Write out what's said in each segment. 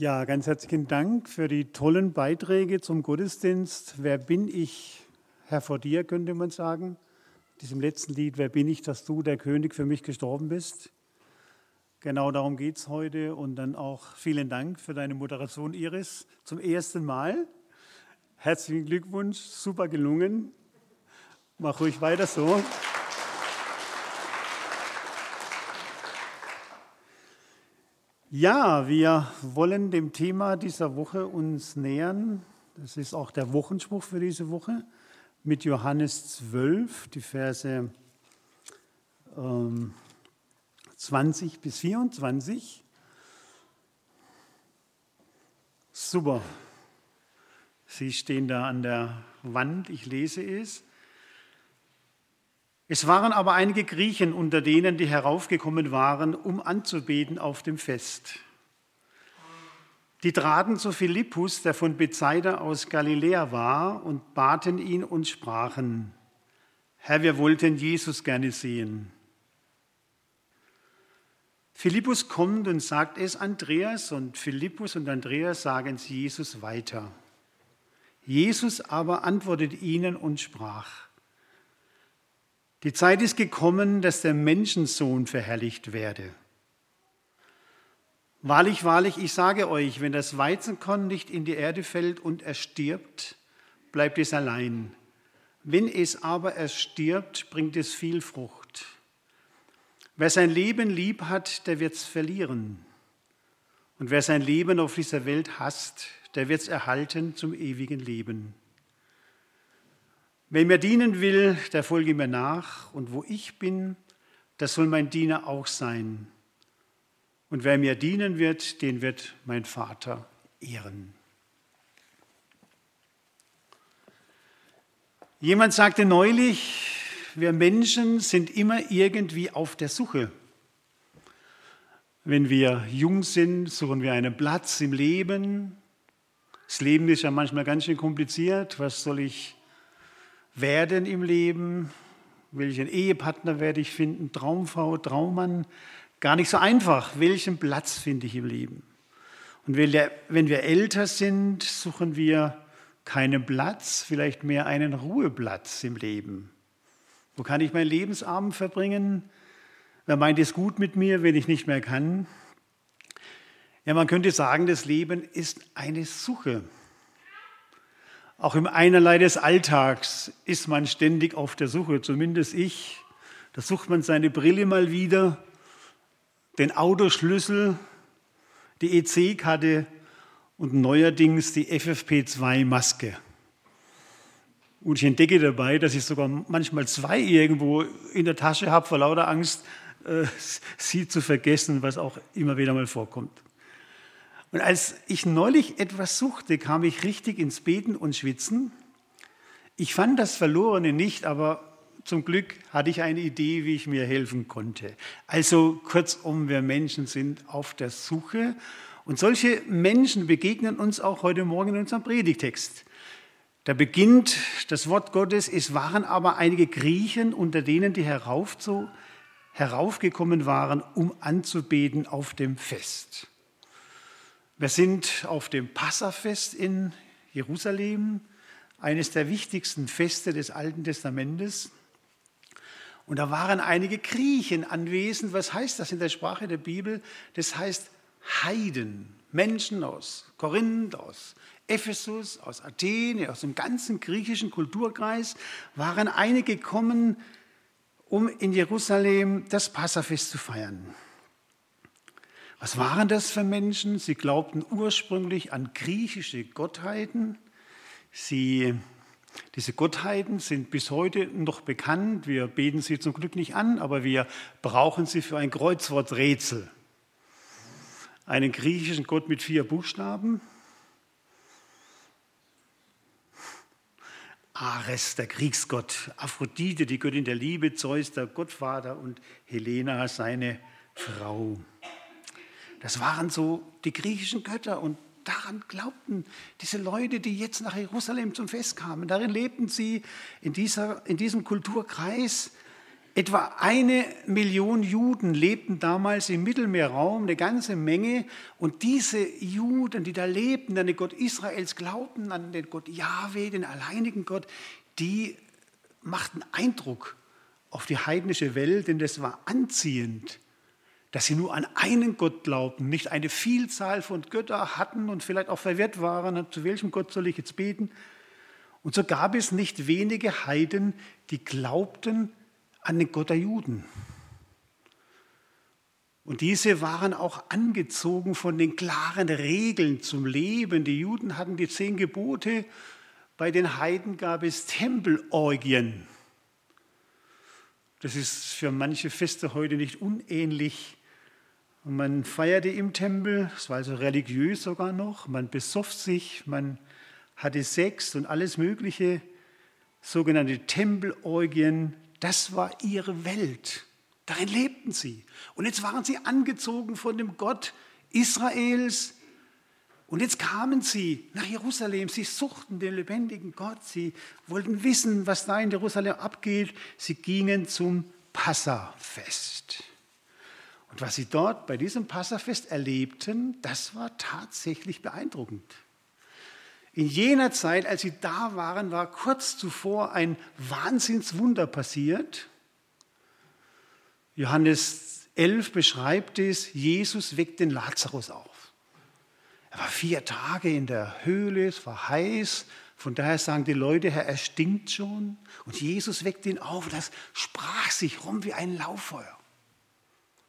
Ja, ganz herzlichen Dank für die tollen Beiträge zum Gottesdienst. Wer bin ich, Herr, vor dir, könnte man sagen. Diesem letzten Lied, Wer bin ich, dass du, der König, für mich gestorben bist. Genau darum geht es heute. Und dann auch vielen Dank für deine Moderation, Iris, zum ersten Mal. Herzlichen Glückwunsch, super gelungen. Mach ruhig weiter so. Ja, wir wollen dem Thema dieser Woche uns nähern. Das ist auch der Wochenspruch für diese Woche mit Johannes 12, die Verse ähm, 20 bis 24. Super. Sie stehen da an der Wand, ich lese es. Es waren aber einige Griechen unter denen, die heraufgekommen waren, um anzubeten auf dem Fest. Die traten zu Philippus, der von Bethsaida aus Galiläa war, und baten ihn und sprachen, Herr, wir wollten Jesus gerne sehen. Philippus kommt und sagt es Andreas, und Philippus und Andreas sagen es Jesus weiter. Jesus aber antwortet ihnen und sprach, die Zeit ist gekommen, dass der Menschensohn verherrlicht werde. Wahrlich, wahrlich, ich sage euch, wenn das Weizenkorn nicht in die Erde fällt und erstirbt, bleibt es allein. Wenn es aber erstirbt, bringt es viel Frucht. Wer sein Leben lieb hat, der wird es verlieren. Und wer sein Leben auf dieser Welt hasst, der wird es erhalten zum ewigen Leben. Wer mir dienen will, der folge mir nach, und wo ich bin, das soll mein Diener auch sein. Und wer mir dienen wird, den wird mein Vater ehren. Jemand sagte neulich, wir Menschen sind immer irgendwie auf der Suche. Wenn wir jung sind, suchen wir einen Platz im Leben. Das Leben ist ja manchmal ganz schön kompliziert. Was soll ich werden im Leben, welchen Ehepartner werde ich finden, Traumfrau, Traummann, gar nicht so einfach, welchen Platz finde ich im Leben. Und wenn wir älter sind, suchen wir keinen Platz, vielleicht mehr einen Ruheplatz im Leben. Wo kann ich meinen Lebensabend verbringen? Wer meint es gut mit mir, wenn ich nicht mehr kann? Ja, man könnte sagen, das Leben ist eine Suche. Auch im Einerlei des Alltags ist man ständig auf der Suche, zumindest ich. Da sucht man seine Brille mal wieder, den Autoschlüssel, die EC-Karte und neuerdings die FFP2-Maske. Und ich entdecke dabei, dass ich sogar manchmal zwei irgendwo in der Tasche habe, vor lauter Angst, äh, sie zu vergessen, was auch immer wieder mal vorkommt. Und als ich neulich etwas suchte, kam ich richtig ins Beten und Schwitzen. Ich fand das Verlorene nicht, aber zum Glück hatte ich eine Idee, wie ich mir helfen konnte. Also kurzum, wir Menschen sind auf der Suche und solche Menschen begegnen uns auch heute Morgen in unserem Predigtext. Da beginnt das Wort Gottes, es waren aber einige Griechen unter denen, die heraufgekommen waren, um anzubeten auf dem Fest. Wir sind auf dem Passafest in Jerusalem, eines der wichtigsten Feste des Alten Testamentes. Und da waren einige Griechen anwesend. Was heißt das in der Sprache der Bibel? Das heißt Heiden, Menschen aus Korinth, aus Ephesus, aus Athen, aus dem ganzen griechischen Kulturkreis, waren einige gekommen, um in Jerusalem das Passafest zu feiern. Was waren das für Menschen? Sie glaubten ursprünglich an griechische Gottheiten. Sie, diese Gottheiten sind bis heute noch bekannt. Wir beten sie zum Glück nicht an, aber wir brauchen sie für ein Kreuzworträtsel. Einen griechischen Gott mit vier Buchstaben. Ares, der Kriegsgott, Aphrodite, die Göttin der Liebe, Zeus, der Gottvater und Helena, seine Frau. Das waren so die griechischen Götter und daran glaubten diese Leute, die jetzt nach Jerusalem zum Fest kamen. Darin lebten sie in, dieser, in diesem Kulturkreis. Etwa eine Million Juden lebten damals im Mittelmeerraum, eine ganze Menge. Und diese Juden, die da lebten, an den Gott Israels glaubten, an den Gott Yahweh, den alleinigen Gott, die machten Eindruck auf die heidnische Welt, denn das war anziehend, dass sie nur an einen Gott glaubten, nicht eine Vielzahl von Göttern hatten und vielleicht auch verwirrt waren, zu welchem Gott soll ich jetzt beten. Und so gab es nicht wenige Heiden, die glaubten an den Gott der Juden. Und diese waren auch angezogen von den klaren Regeln zum Leben. Die Juden hatten die zehn Gebote, bei den Heiden gab es Tempelorgien. Das ist für manche Feste heute nicht unähnlich. Und man feierte im Tempel, es war also religiös sogar noch, man besoff sich, man hatte Sex und alles Mögliche, sogenannte Tempelorgien, das war ihre Welt. Darin lebten sie. Und jetzt waren sie angezogen von dem Gott Israels. Und jetzt kamen sie nach Jerusalem. Sie suchten den lebendigen Gott. Sie wollten wissen, was da in Jerusalem abgeht. Sie gingen zum Passafest. Und was sie dort bei diesem Passafest erlebten, das war tatsächlich beeindruckend. In jener Zeit, als sie da waren, war kurz zuvor ein Wahnsinnswunder passiert. Johannes 11 beschreibt es, Jesus weckt den Lazarus auf. Er war vier Tage in der Höhle, es war heiß, von daher sagen die Leute, Herr, er stinkt schon. Und Jesus weckt ihn auf, das sprach sich rum wie ein Lauffeuer.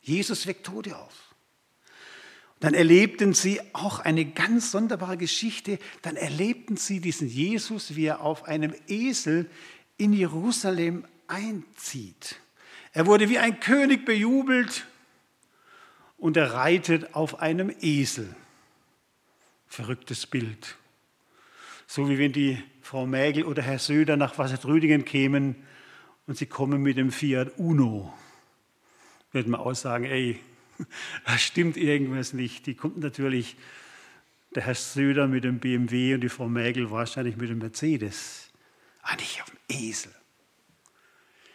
Jesus weckt Tote auf. Dann erlebten sie auch eine ganz sonderbare Geschichte. Dann erlebten sie diesen Jesus, wie er auf einem Esel in Jerusalem einzieht. Er wurde wie ein König bejubelt und er reitet auf einem Esel. Verrücktes Bild. So wie wenn die Frau Mägel oder Herr Söder nach Wassertrüdingen kämen und sie kommen mit dem Fiat Uno. Würde man auch sagen, ey, da stimmt irgendwas nicht. Die kommt natürlich, der Herr Söder mit dem BMW und die Frau Mägel wahrscheinlich mit dem Mercedes. Ah, nicht auf dem Esel.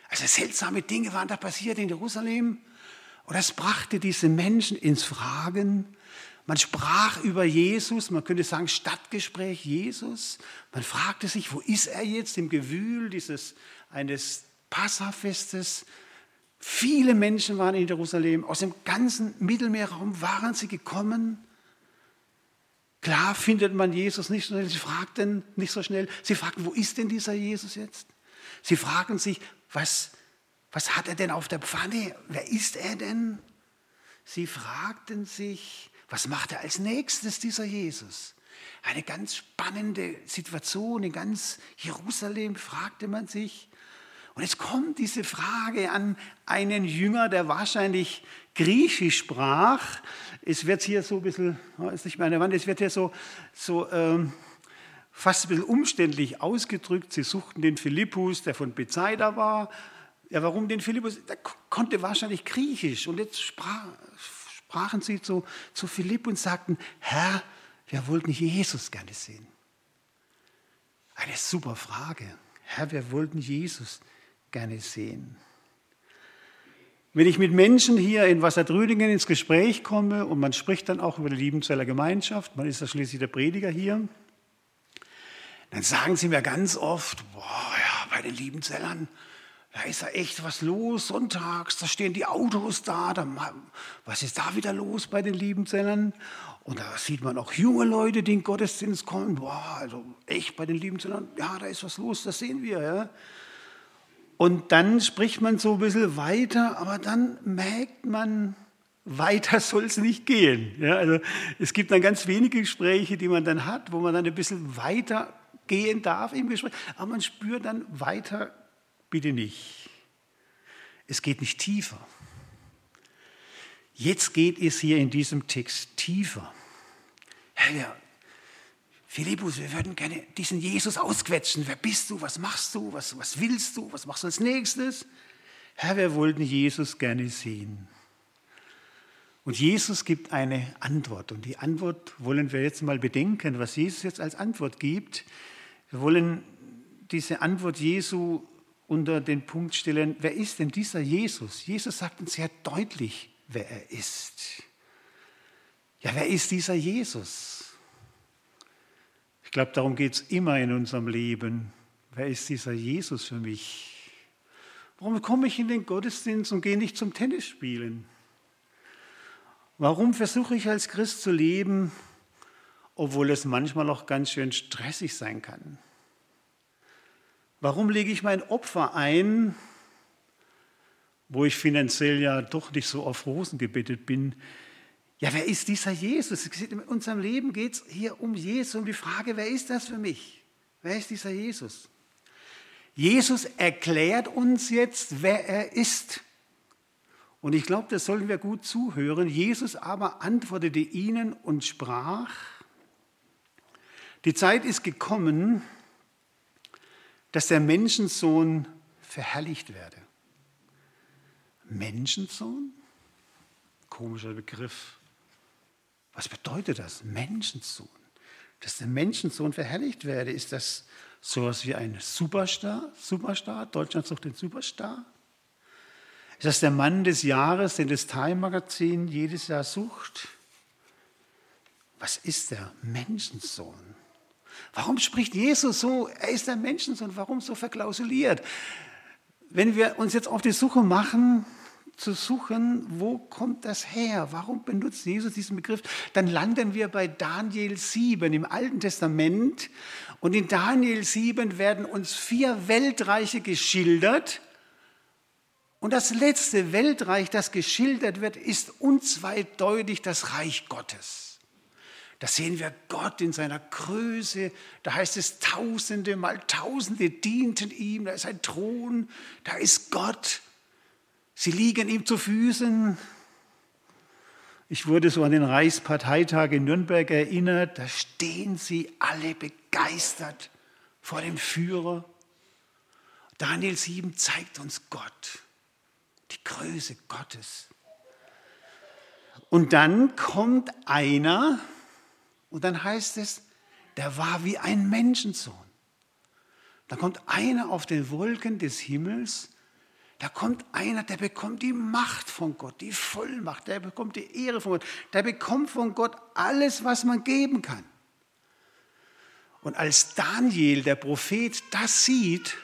Also seltsame Dinge waren da passiert in Jerusalem. Und das brachte diese Menschen ins Fragen. Man sprach über Jesus, man könnte sagen Stadtgespräch Jesus. Man fragte sich, wo ist er jetzt im Gewühl dieses eines Passafestes? Viele Menschen waren in Jerusalem, aus dem ganzen Mittelmeerraum waren sie gekommen. Klar findet man Jesus nicht so schnell, sie fragten nicht so schnell, sie fragten, wo ist denn dieser Jesus jetzt? Sie fragen sich, was, was hat er denn auf der Pfanne? Wer ist er denn? Sie fragten sich, was macht er als nächstes, dieser Jesus? Eine ganz spannende Situation in ganz Jerusalem, fragte man sich. Und jetzt kommt diese Frage an einen Jünger, der wahrscheinlich Griechisch sprach. Es wird hier so ein bisschen, ist nicht meine Wand, es wird hier so, so ähm, fast ein bisschen umständlich ausgedrückt. Sie suchten den Philippus, der von Bethsaida war. Ja, warum den Philippus? Der konnte wahrscheinlich Griechisch. Und jetzt sprach, sprachen sie zu, zu Philipp und sagten, Herr, wir wollten Jesus gerne sehen. Eine super Frage. Herr, wir wollten Jesus gerne sehen. Wenn ich mit Menschen hier in Wasserdrüdingen ins Gespräch komme und man spricht dann auch über die Liebenzeller Gemeinschaft, man ist ja schließlich der Prediger hier, dann sagen sie mir ganz oft, boah, ja, bei den Liebenzellern, da ist ja echt was los sonntags, da stehen die Autos da, da, was ist da wieder los bei den Liebenzellern? Und da sieht man auch junge Leute, die in den Gottesdienst kommen, boah, also echt bei den Liebenzellern, ja, da ist was los, das sehen wir. Ja. Und dann spricht man so ein bisschen weiter, aber dann merkt man, weiter soll es nicht gehen. Ja, also es gibt dann ganz wenige Gespräche, die man dann hat, wo man dann ein bisschen weiter gehen darf im Gespräch, aber man spürt dann weiter bitte nicht. Es geht nicht tiefer. Jetzt geht es hier in diesem Text tiefer. Ja, Philippus, wir würden gerne diesen Jesus ausquetschen. Wer bist du? Was machst du? Was, was willst du? Was machst du als nächstes? Herr, wir wollten Jesus gerne sehen. Und Jesus gibt eine Antwort. Und die Antwort wollen wir jetzt mal bedenken, was Jesus jetzt als Antwort gibt. Wir wollen diese Antwort Jesu unter den Punkt stellen, wer ist denn dieser Jesus? Jesus sagt uns sehr deutlich, wer er ist. Ja, wer ist dieser Jesus? Ich glaube, darum geht es immer in unserem Leben. Wer ist dieser Jesus für mich? Warum komme ich in den Gottesdienst und gehe nicht zum Tennis spielen? Warum versuche ich als Christ zu leben, obwohl es manchmal auch ganz schön stressig sein kann? Warum lege ich mein Opfer ein, wo ich finanziell ja doch nicht so auf Rosen gebettet bin? Ja, wer ist dieser Jesus? In unserem Leben geht es hier um Jesus, um die Frage, wer ist das für mich? Wer ist dieser Jesus? Jesus erklärt uns jetzt, wer er ist. Und ich glaube, das sollten wir gut zuhören. Jesus aber antwortete ihnen und sprach, die Zeit ist gekommen, dass der Menschensohn verherrlicht werde. Menschensohn? Komischer Begriff. Was bedeutet das? Menschensohn. Dass der Menschensohn verherrlicht werde, ist das sowas wie ein Superstar? Superstar? Deutschland sucht den Superstar? Ist das der Mann des Jahres, den das Time Magazin jedes Jahr sucht? Was ist der Menschensohn? Warum spricht Jesus so? Er ist der Menschensohn. Warum so verklausuliert? Wenn wir uns jetzt auf die Suche machen, zu suchen, wo kommt das her? Warum benutzt Jesus diesen Begriff? Dann landen wir bei Daniel 7 im Alten Testament. Und in Daniel 7 werden uns vier Weltreiche geschildert, und das letzte Weltreich, das geschildert wird, ist unzweideutig das Reich Gottes. Da sehen wir Gott in seiner Größe. Da heißt es, Tausende mal Tausende dienten ihm. Da ist ein Thron. Da ist Gott. Sie liegen ihm zu Füßen. Ich wurde so an den Reichsparteitag in Nürnberg erinnert. Da stehen sie alle begeistert vor dem Führer. Daniel 7 zeigt uns Gott die Größe Gottes. Und dann kommt einer, und dann heißt es, der war wie ein Menschensohn. Da kommt einer auf den Wolken des Himmels, da kommt einer, der bekommt die Macht von Gott, die Vollmacht, der bekommt die Ehre von Gott, der bekommt von Gott alles, was man geben kann. Und als Daniel, der Prophet, das sieht,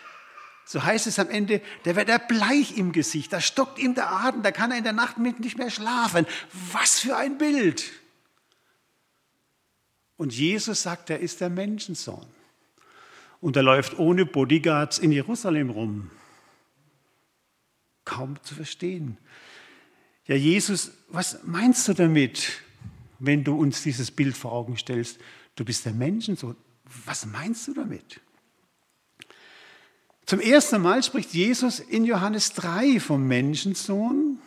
so heißt es am Ende, der wird er bleich im Gesicht, da stockt ihm der Atem, da kann er in der Nacht nicht mehr schlafen. Was für ein Bild! Und Jesus sagt, er ist der Menschensohn. Und er läuft ohne Bodyguards in Jerusalem rum. Kaum zu verstehen. Ja, Jesus, was meinst du damit, wenn du uns dieses Bild vor Augen stellst? Du bist der Menschensohn. Was meinst du damit? Zum ersten Mal spricht Jesus in Johannes 3 vom Menschensohn.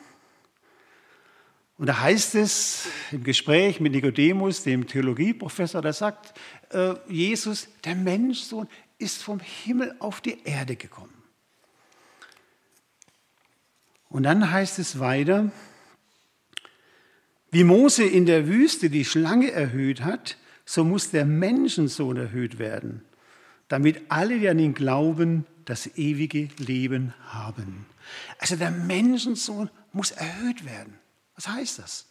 Und da heißt es im Gespräch mit Nikodemus, dem Theologieprofessor, da sagt äh, Jesus, der Menschensohn ist vom Himmel auf die Erde gekommen. Und dann heißt es weiter, wie Mose in der Wüste die Schlange erhöht hat, so muss der Menschensohn erhöht werden, damit alle, die an ihn glauben, das ewige Leben haben. Also der Menschensohn muss erhöht werden. Was heißt das?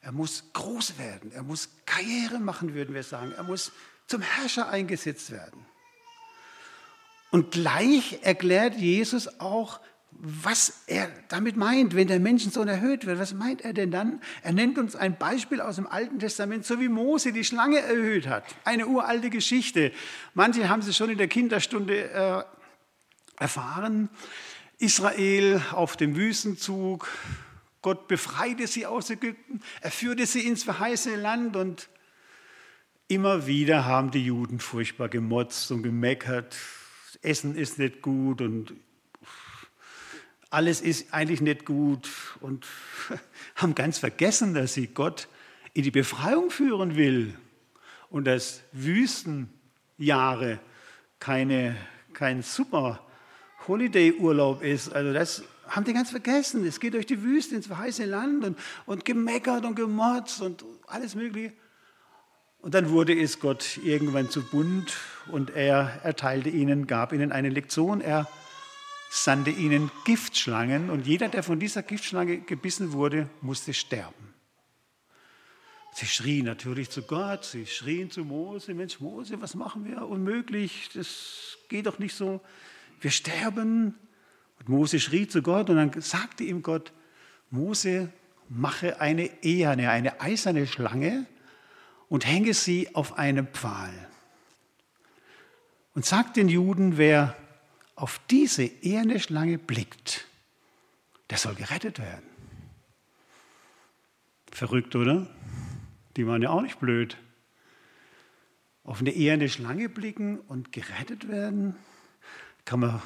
Er muss groß werden, er muss Karriere machen, würden wir sagen. Er muss zum Herrscher eingesetzt werden. Und gleich erklärt Jesus auch, was er damit meint, wenn der Menschensohn erhöht wird. Was meint er denn dann? Er nennt uns ein Beispiel aus dem Alten Testament, so wie Mose die Schlange erhöht hat. Eine uralte Geschichte. Manche haben sie schon in der Kinderstunde äh, erfahren. Israel auf dem Wüstenzug. Gott befreite sie aus Ägypten. Er führte sie ins verheißene Land und immer wieder haben die Juden furchtbar gemotzt und gemeckert. Essen ist nicht gut und alles ist eigentlich nicht gut und haben ganz vergessen, dass sie Gott in die Befreiung führen will und dass Wüstenjahre keine, kein super Holiday-Urlaub ist. Also das haben die ganz vergessen. Es geht durch die Wüste ins verheißene Land und, und gemeckert und gemotzt und alles Mögliche. Und dann wurde es Gott irgendwann zu bunt und er erteilte ihnen, gab ihnen eine Lektion. Er sandte ihnen Giftschlangen und jeder, der von dieser Giftschlange gebissen wurde, musste sterben. Sie schrien natürlich zu Gott, sie schrien zu Mose, Mensch Mose, was machen wir? Unmöglich, das geht doch nicht so. Wir sterben. Und Mose schrie zu Gott und dann sagte ihm Gott, Mose, mache eine eherne, eine eiserne Schlange und hänge sie auf einem Pfahl. Und sag den Juden, wer auf diese eherne Schlange blickt, der soll gerettet werden. Verrückt, oder? Die waren ja auch nicht blöd. Auf eine eherne Schlange blicken und gerettet werden, kann man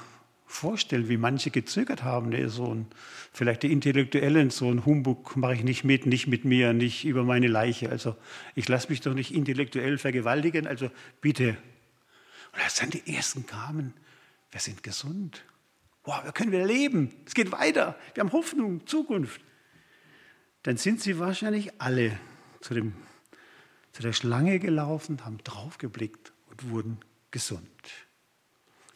vorstellen, wie manche gezögert haben. Der so ein, vielleicht die Intellektuellen, so ein Humbug mache ich nicht mit, nicht mit mir, nicht über meine Leiche. Also ich lasse mich doch nicht intellektuell vergewaltigen, also bitte. Und als dann die Ersten kamen, wir sind gesund. Wow, wir können wieder leben. Es geht weiter. Wir haben Hoffnung, Zukunft. Dann sind sie wahrscheinlich alle zu, dem, zu der Schlange gelaufen, haben draufgeblickt und wurden gesund.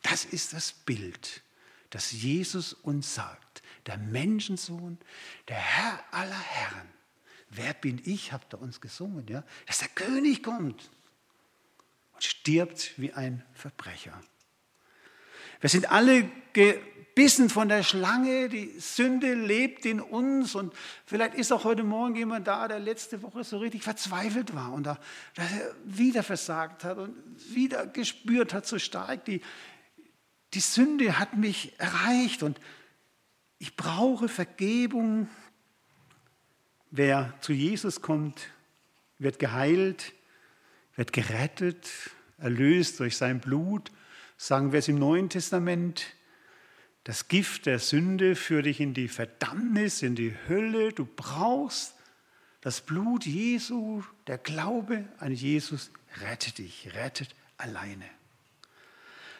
Das ist das Bild, das Jesus uns sagt. Der Menschensohn, der Herr aller Herren. Wer bin ich, habt ihr uns gesungen, ja? Dass der König kommt und stirbt wie ein Verbrecher. Wir sind alle gebissen von der Schlange, die Sünde lebt in uns und vielleicht ist auch heute Morgen jemand da, der letzte Woche so richtig verzweifelt war und da, wieder versagt hat und wieder gespürt hat, so stark die, die Sünde hat mich erreicht und ich brauche Vergebung. Wer zu Jesus kommt, wird geheilt, wird gerettet, erlöst durch sein Blut. Sagen wir es im Neuen Testament. Das Gift der Sünde führt dich in die Verdammnis, in die Hölle. Du brauchst das Blut Jesu. Der Glaube an Jesus rettet dich, rettet alleine.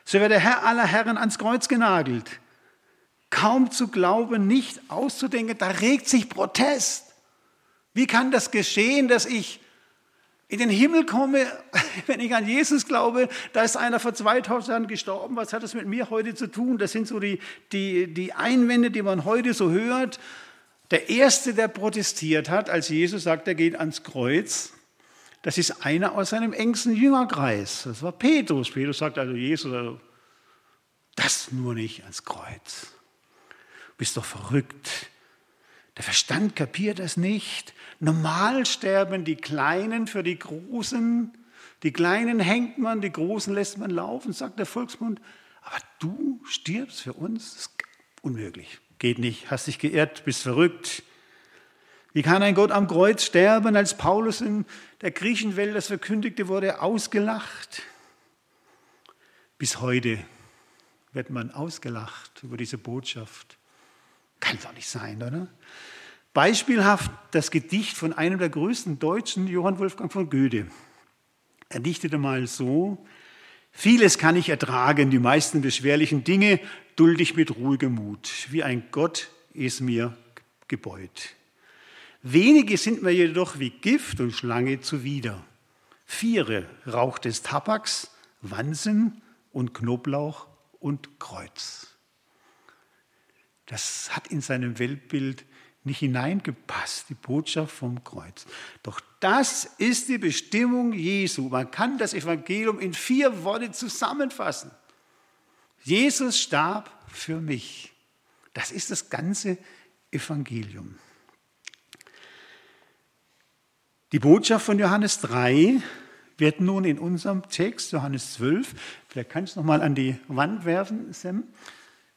So wird der Herr aller Herren ans Kreuz genagelt. Kaum zu glauben, nicht auszudenken, da regt sich Protest. Wie kann das geschehen, dass ich in den Himmel komme, wenn ich an Jesus glaube, da ist einer vor 2000 Jahren gestorben, was hat das mit mir heute zu tun? Das sind so die, die, die Einwände, die man heute so hört. Der Erste, der protestiert hat, als Jesus sagt, er geht ans Kreuz, das ist einer aus seinem engsten Jüngerkreis. Das war Petrus. Petrus sagt also, Jesus, also, das nur nicht ans Kreuz. Du bist doch verrückt. Der Verstand kapiert das nicht. Normal sterben die Kleinen für die Großen. Die Kleinen hängt man, die Großen lässt man laufen, sagt der Volksmund. Aber du stirbst für uns? Das ist unmöglich. Geht nicht. Hast dich geirrt, bist verrückt. Wie kann ein Gott am Kreuz sterben, als Paulus in der Griechenwelt das verkündigte, wurde ausgelacht? Bis heute wird man ausgelacht über diese Botschaft. Kann doch nicht sein, oder? Beispielhaft das Gedicht von einem der größten Deutschen, Johann Wolfgang von Goethe. Er dichtete mal so, Vieles kann ich ertragen, die meisten beschwerlichen Dinge dulde ich mit ruhigem Mut, wie ein Gott es mir gebeut. Wenige sind mir jedoch wie Gift und Schlange zuwider. Viere Rauch des Tabaks, Wansen und Knoblauch und Kreuz. Das hat in seinem Weltbild nicht hineingepasst, die Botschaft vom Kreuz. Doch das ist die Bestimmung Jesu. Man kann das Evangelium in vier Worte zusammenfassen. Jesus starb für mich. Das ist das ganze Evangelium. Die Botschaft von Johannes 3 wird nun in unserem Text, Johannes 12, vielleicht kannst du noch mal an die Wand werfen, Sam,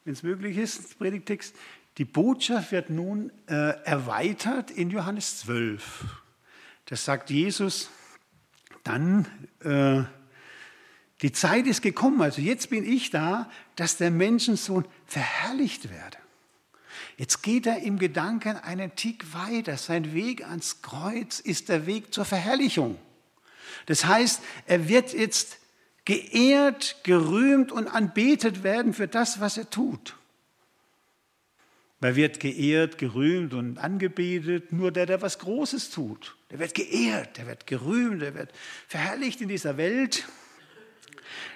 wenn es möglich ist, Predigtext. Die Botschaft wird nun äh, erweitert in Johannes 12. Das sagt Jesus dann, äh, die Zeit ist gekommen, also jetzt bin ich da, dass der Menschensohn verherrlicht werde. Jetzt geht er im Gedanken einen Tick weiter. Sein Weg ans Kreuz ist der Weg zur Verherrlichung. Das heißt, er wird jetzt geehrt, gerühmt und anbetet werden für das, was er tut. Er wird geehrt, gerühmt und angebetet, nur der, der was Großes tut. Der wird geehrt, der wird gerühmt, der wird verherrlicht in dieser Welt.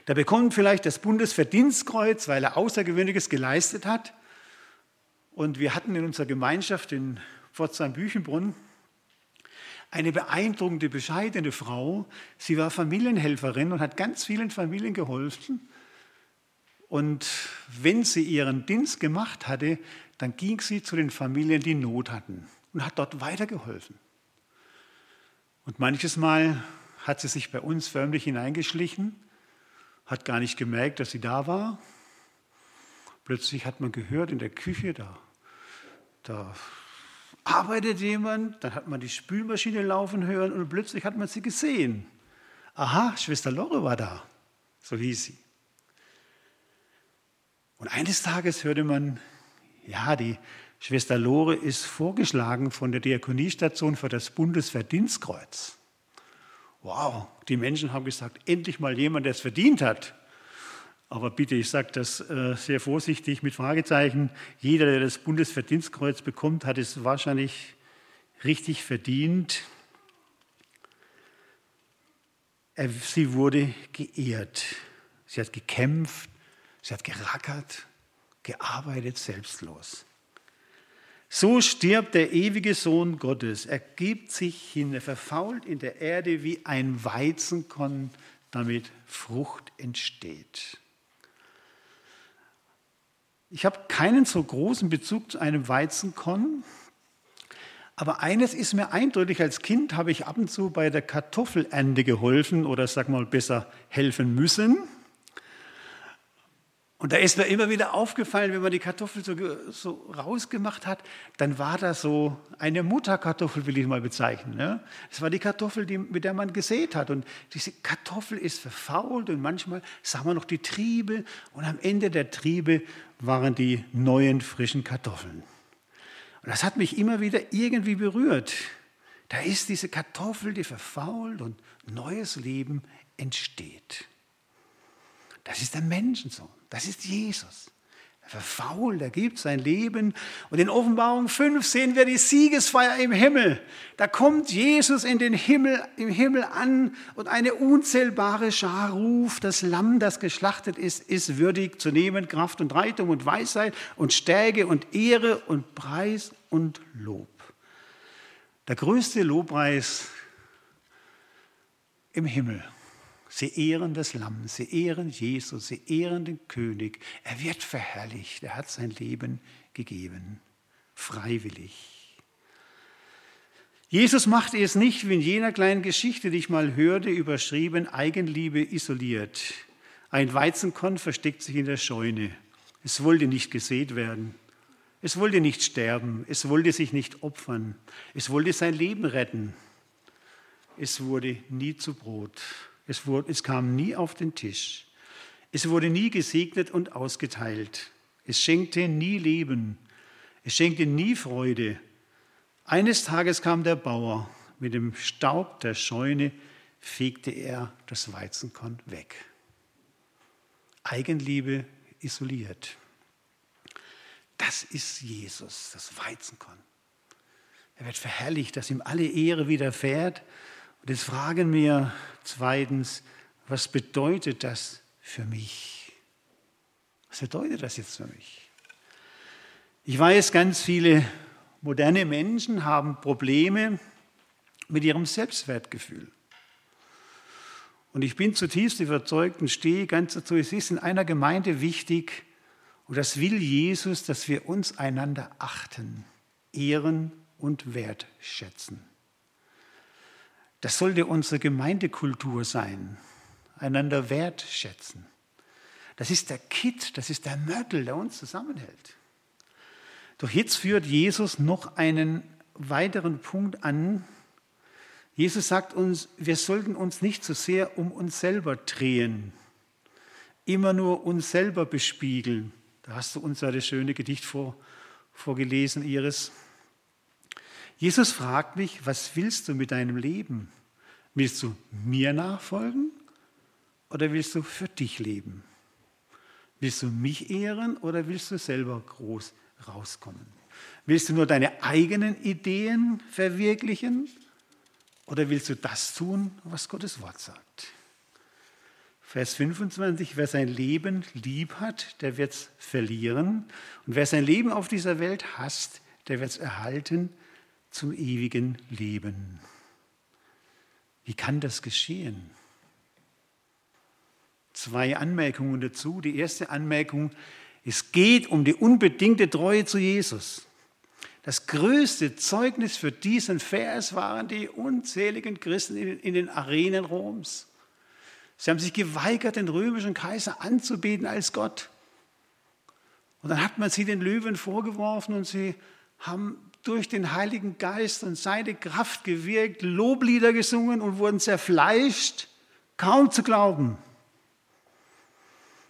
Der bekommt vielleicht das Bundesverdienstkreuz, weil er Außergewöhnliches geleistet hat. Und wir hatten in unserer Gemeinschaft in Pforzheim-Büchenbrunn eine beeindruckende, bescheidene Frau. Sie war Familienhelferin und hat ganz vielen Familien geholfen. Und wenn sie ihren Dienst gemacht hatte, dann ging sie zu den Familien, die Not hatten und hat dort weitergeholfen. Und manches Mal hat sie sich bei uns förmlich hineingeschlichen, hat gar nicht gemerkt, dass sie da war. Plötzlich hat man gehört in der Küche, da, da arbeitet jemand, dann hat man die Spülmaschine laufen hören und plötzlich hat man sie gesehen. Aha, Schwester Lore war da, so hieß sie. Und eines Tages hörte man, ja, die Schwester Lore ist vorgeschlagen von der Diakoniestation für das Bundesverdienstkreuz. Wow, die Menschen haben gesagt, endlich mal jemand, der es verdient hat. Aber bitte, ich sage das äh, sehr vorsichtig mit Fragezeichen. Jeder, der das Bundesverdienstkreuz bekommt, hat es wahrscheinlich richtig verdient. Sie wurde geehrt. Sie hat gekämpft. Sie hat gerackert, gearbeitet, selbstlos. So stirbt der ewige Sohn Gottes. Er gibt sich hin, er verfault in der Erde wie ein Weizenkorn, damit Frucht entsteht. Ich habe keinen so großen Bezug zu einem Weizenkorn, aber eines ist mir eindeutig, als Kind habe ich ab und zu bei der Kartoffelernte geholfen oder sag mal besser helfen müssen. Und da ist mir immer wieder aufgefallen, wenn man die Kartoffel so, so rausgemacht hat, dann war da so eine Mutterkartoffel, will ich mal bezeichnen. Ja? Das war die Kartoffel, die, mit der man gesät hat. Und diese Kartoffel ist verfault und manchmal sah man noch die Triebe. Und am Ende der Triebe waren die neuen, frischen Kartoffeln. Und das hat mich immer wieder irgendwie berührt. Da ist diese Kartoffel, die verfault und neues Leben entsteht. Das ist der Menschensohn. Das ist Jesus. Er verfault, er gibt sein Leben. Und in Offenbarung 5 sehen wir die Siegesfeier im Himmel. Da kommt Jesus in den Himmel, im Himmel an und eine unzählbare Schar ruft, das Lamm, das geschlachtet ist, ist würdig zu nehmen, Kraft und Reichtum und Weisheit und Stärke und Ehre und Preis und Lob. Der größte Lobpreis im Himmel Sie ehren das Lamm, sie ehren Jesus, sie ehren den König. Er wird verherrlicht, er hat sein Leben gegeben, freiwillig. Jesus machte es nicht wie in jener kleinen Geschichte, die ich mal hörte, überschrieben, Eigenliebe isoliert. Ein Weizenkorn versteckt sich in der Scheune. Es wollte nicht gesät werden. Es wollte nicht sterben. Es wollte sich nicht opfern. Es wollte sein Leben retten. Es wurde nie zu Brot. Es, wurde, es kam nie auf den Tisch. Es wurde nie gesegnet und ausgeteilt. Es schenkte nie Leben. Es schenkte nie Freude. Eines Tages kam der Bauer. Mit dem Staub der Scheune fegte er das Weizenkorn weg. Eigenliebe isoliert. Das ist Jesus, das Weizenkorn. Er wird verherrlicht, dass ihm alle Ehre widerfährt und jetzt fragen wir zweitens, was bedeutet das für mich? Was bedeutet das jetzt für mich? Ich weiß, ganz viele moderne Menschen haben Probleme mit ihrem Selbstwertgefühl. Und ich bin zutiefst überzeugt und stehe ganz dazu, es ist in einer Gemeinde wichtig, und das will Jesus, dass wir uns einander achten, ehren und wertschätzen. Das sollte unsere Gemeindekultur sein, einander wertschätzen. Das ist der Kitt, das ist der Mörtel, der uns zusammenhält. Doch jetzt führt Jesus noch einen weiteren Punkt an. Jesus sagt uns, wir sollten uns nicht so sehr um uns selber drehen, immer nur uns selber bespiegeln. Da hast du uns das schöne Gedicht vor, vorgelesen, Iris. Jesus fragt mich, was willst du mit deinem Leben? Willst du mir nachfolgen oder willst du für dich leben? Willst du mich ehren oder willst du selber groß rauskommen? Willst du nur deine eigenen Ideen verwirklichen oder willst du das tun, was Gottes Wort sagt? Vers 25, wer sein Leben lieb hat, der wird es verlieren. Und wer sein Leben auf dieser Welt hasst, der wird es erhalten zum ewigen Leben. Wie kann das geschehen? Zwei Anmerkungen dazu. Die erste Anmerkung, es geht um die unbedingte Treue zu Jesus. Das größte Zeugnis für diesen Vers waren die unzähligen Christen in den Arenen Roms. Sie haben sich geweigert, den römischen Kaiser anzubeten als Gott. Und dann hat man sie den Löwen vorgeworfen und sie haben durch den Heiligen Geist und seine Kraft gewirkt, Loblieder gesungen und wurden zerfleischt, kaum zu glauben.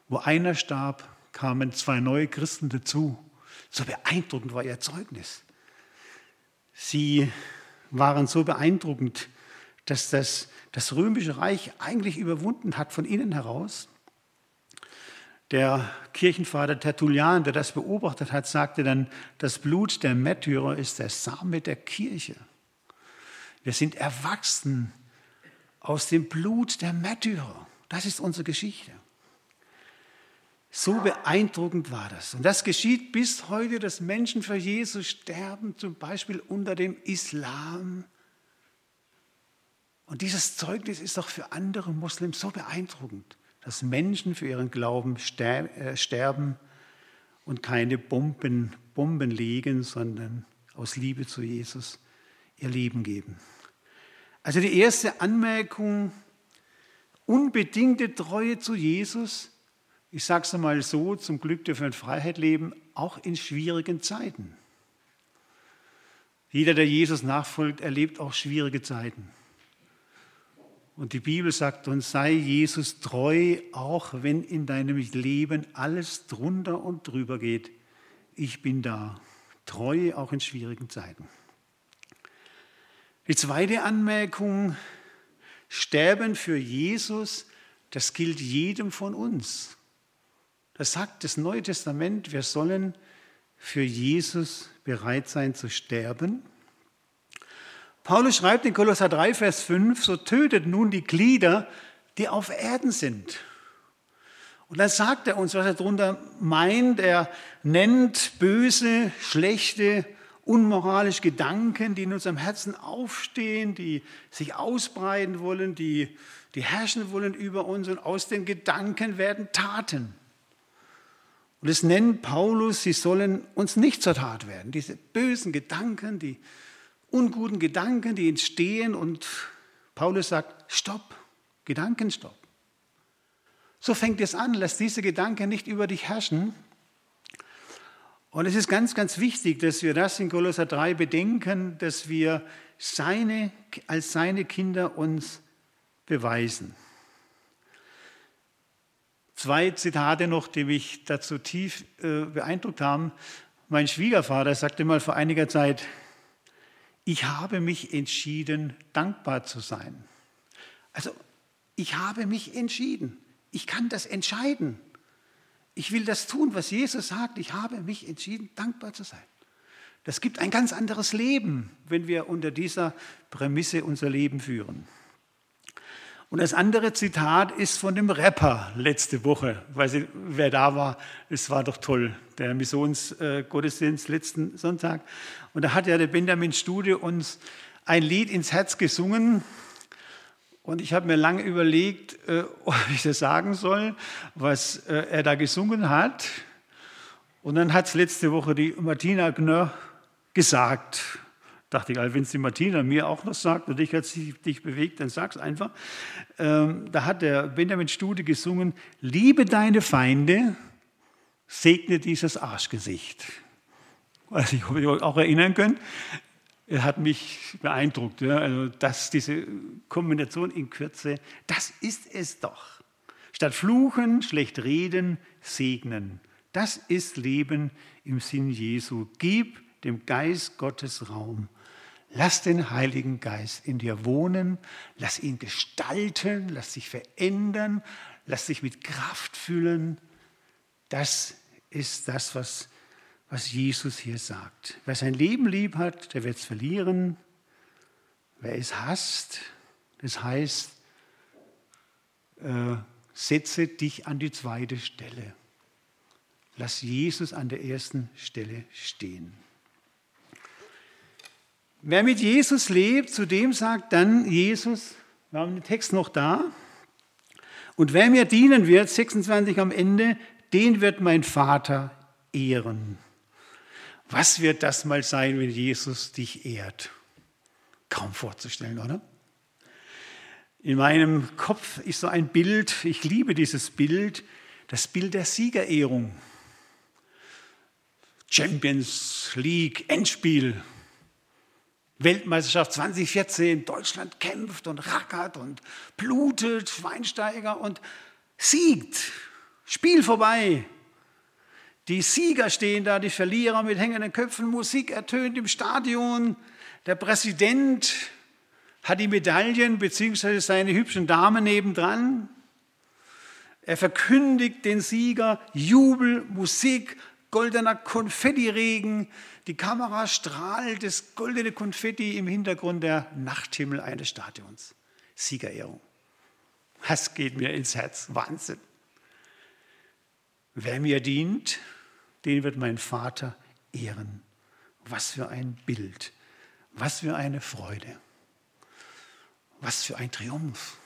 Wo einer starb, kamen zwei neue Christen dazu. So beeindruckend war ihr Zeugnis. Sie waren so beeindruckend, dass das das römische Reich eigentlich überwunden hat von innen heraus. Der Kirchenvater Tertullian, der das beobachtet hat, sagte dann, das Blut der Märtyrer ist der Same der Kirche. Wir sind erwachsen aus dem Blut der Märtyrer. Das ist unsere Geschichte. So beeindruckend war das. Und das geschieht bis heute, dass Menschen für Jesus sterben, zum Beispiel unter dem Islam, und dieses Zeugnis ist doch für andere Muslims so beeindruckend, dass Menschen für ihren Glauben äh, sterben und keine Bomben, Bomben legen, sondern aus Liebe zu Jesus ihr Leben geben. Also die erste Anmerkung, unbedingte Treue zu Jesus, ich sage es einmal so, zum Glück dürfen wir in Freiheit leben, auch in schwierigen Zeiten. Jeder, der Jesus nachfolgt, erlebt auch schwierige Zeiten. Und die Bibel sagt uns, sei Jesus treu, auch wenn in deinem Leben alles drunter und drüber geht. Ich bin da. Treu auch in schwierigen Zeiten. Die zweite Anmerkung, Sterben für Jesus, das gilt jedem von uns. Das sagt das Neue Testament, wir sollen für Jesus bereit sein zu sterben. Paulus schreibt in Kolosser 3, Vers 5, so tötet nun die Glieder, die auf Erden sind. Und dann sagt er uns, was er darunter meint. Er nennt böse, schlechte, unmoralische Gedanken, die in unserem Herzen aufstehen, die sich ausbreiten wollen, die, die herrschen wollen über uns. Und aus den Gedanken werden Taten. Und es nennt Paulus, sie sollen uns nicht zur Tat werden. Diese bösen Gedanken, die unguten Gedanken, die entstehen und Paulus sagt, stopp, Gedankenstopp. So fängt es an, lass diese Gedanken nicht über dich herrschen. Und es ist ganz, ganz wichtig, dass wir das in Kolosser 3 bedenken, dass wir seine, als seine Kinder uns beweisen. Zwei Zitate noch, die mich dazu tief äh, beeindruckt haben. Mein Schwiegervater sagte mal vor einiger Zeit, ich habe mich entschieden, dankbar zu sein. Also, ich habe mich entschieden. Ich kann das entscheiden. Ich will das tun, was Jesus sagt. Ich habe mich entschieden, dankbar zu sein. Das gibt ein ganz anderes Leben, wenn wir unter dieser Prämisse unser Leben führen. Und das andere Zitat ist von dem Rapper letzte Woche. Ich weiß nicht, wer da war. Es war doch toll, der Missionsgottesdienst letzten Sonntag. Und da hat ja der Benjamin Stude uns ein Lied ins Herz gesungen. Und ich habe mir lange überlegt, äh, ob ich das sagen soll, was äh, er da gesungen hat. Und dann hat es letzte Woche die Martina Gnör gesagt. Dachte ich, wenn es die Martina mir auch noch sagt und dich hat sich dich bewegt, dann sag's einfach. Ähm, da hat der Benjamin Stude gesungen: Liebe deine Feinde, segne dieses Arschgesicht. Weiß ich, ob ihr euch auch erinnern könnt. Er hat mich beeindruckt. Ja, also dass diese Kombination in Kürze, das ist es doch. Statt fluchen, schlecht reden, segnen. Das ist Leben im Sinn Jesu. Gib dem Geist Gottes Raum. Lass den Heiligen Geist in dir wohnen, lass ihn gestalten, lass sich verändern, lass dich mit Kraft füllen. Das ist das, was, was Jesus hier sagt. Wer sein Leben lieb hat, der wird es verlieren. Wer es hasst, das heißt, äh, setze dich an die zweite Stelle. Lass Jesus an der ersten Stelle stehen. Wer mit Jesus lebt, zu dem sagt dann Jesus, wir haben den Text noch da, und wer mir dienen wird, 26 am Ende, den wird mein Vater ehren. Was wird das mal sein, wenn Jesus dich ehrt? Kaum vorzustellen, oder? In meinem Kopf ist so ein Bild, ich liebe dieses Bild, das Bild der Siegerehrung. Champions League, Endspiel, Weltmeisterschaft 2014, Deutschland kämpft und rackert und blutet, Schweinsteiger und siegt. Spiel vorbei. Die Sieger stehen da, die Verlierer mit hängenden Köpfen, Musik ertönt im Stadion. Der Präsident hat die Medaillen bzw. seine hübschen Damen nebendran. Er verkündigt den Sieger, Jubel, Musik, goldener Konfettiregen. Die Kamera strahlt das goldene Konfetti im Hintergrund der Nachthimmel eines Stadions. Siegerehrung. Das geht mir ins Herz. Wahnsinn. Wer mir dient, den wird mein Vater ehren. Was für ein Bild, was für eine Freude, was für ein Triumph.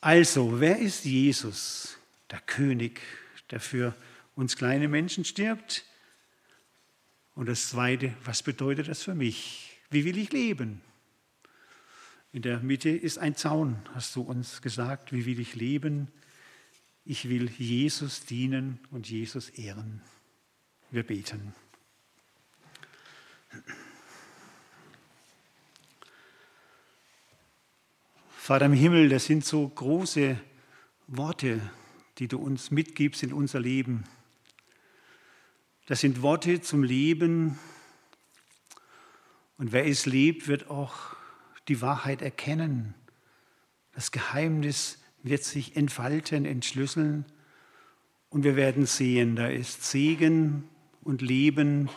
Also, wer ist Jesus, der König, der für uns kleine Menschen stirbt? Und das Zweite, was bedeutet das für mich? Wie will ich leben? In der Mitte ist ein Zaun, hast du uns gesagt. Wie will ich leben? Ich will Jesus dienen und Jesus ehren. Wir beten. Vater im Himmel, das sind so große Worte, die du uns mitgibst in unser Leben. Das sind Worte zum Leben. Und wer es lebt, wird auch die Wahrheit erkennen. Das Geheimnis wird sich entfalten, entschlüsseln und wir werden sehen, da ist Segen und Leben.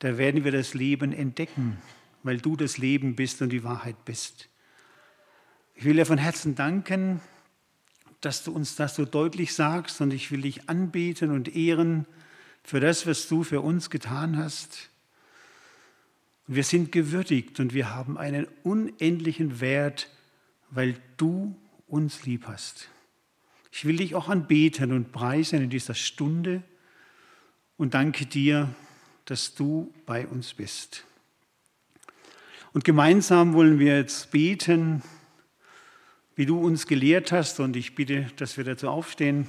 Da werden wir das Leben entdecken, weil du das Leben bist und die Wahrheit bist. Ich will dir von Herzen danken, dass du uns das so deutlich sagst und ich will dich anbeten und ehren für das, was du für uns getan hast. wir sind gewürdigt und wir haben einen unendlichen Wert, weil du uns lieb hast. Ich will dich auch anbeten und preisen in dieser Stunde und danke dir, dass du bei uns bist. Und gemeinsam wollen wir jetzt beten, wie du uns gelehrt hast, und ich bitte, dass wir dazu aufstehen.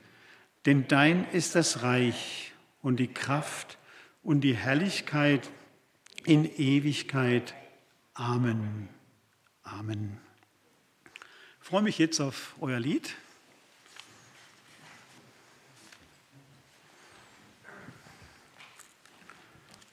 Denn dein ist das Reich und die Kraft und die Herrlichkeit in Ewigkeit. Amen. Amen. Ich freue mich jetzt auf euer Lied.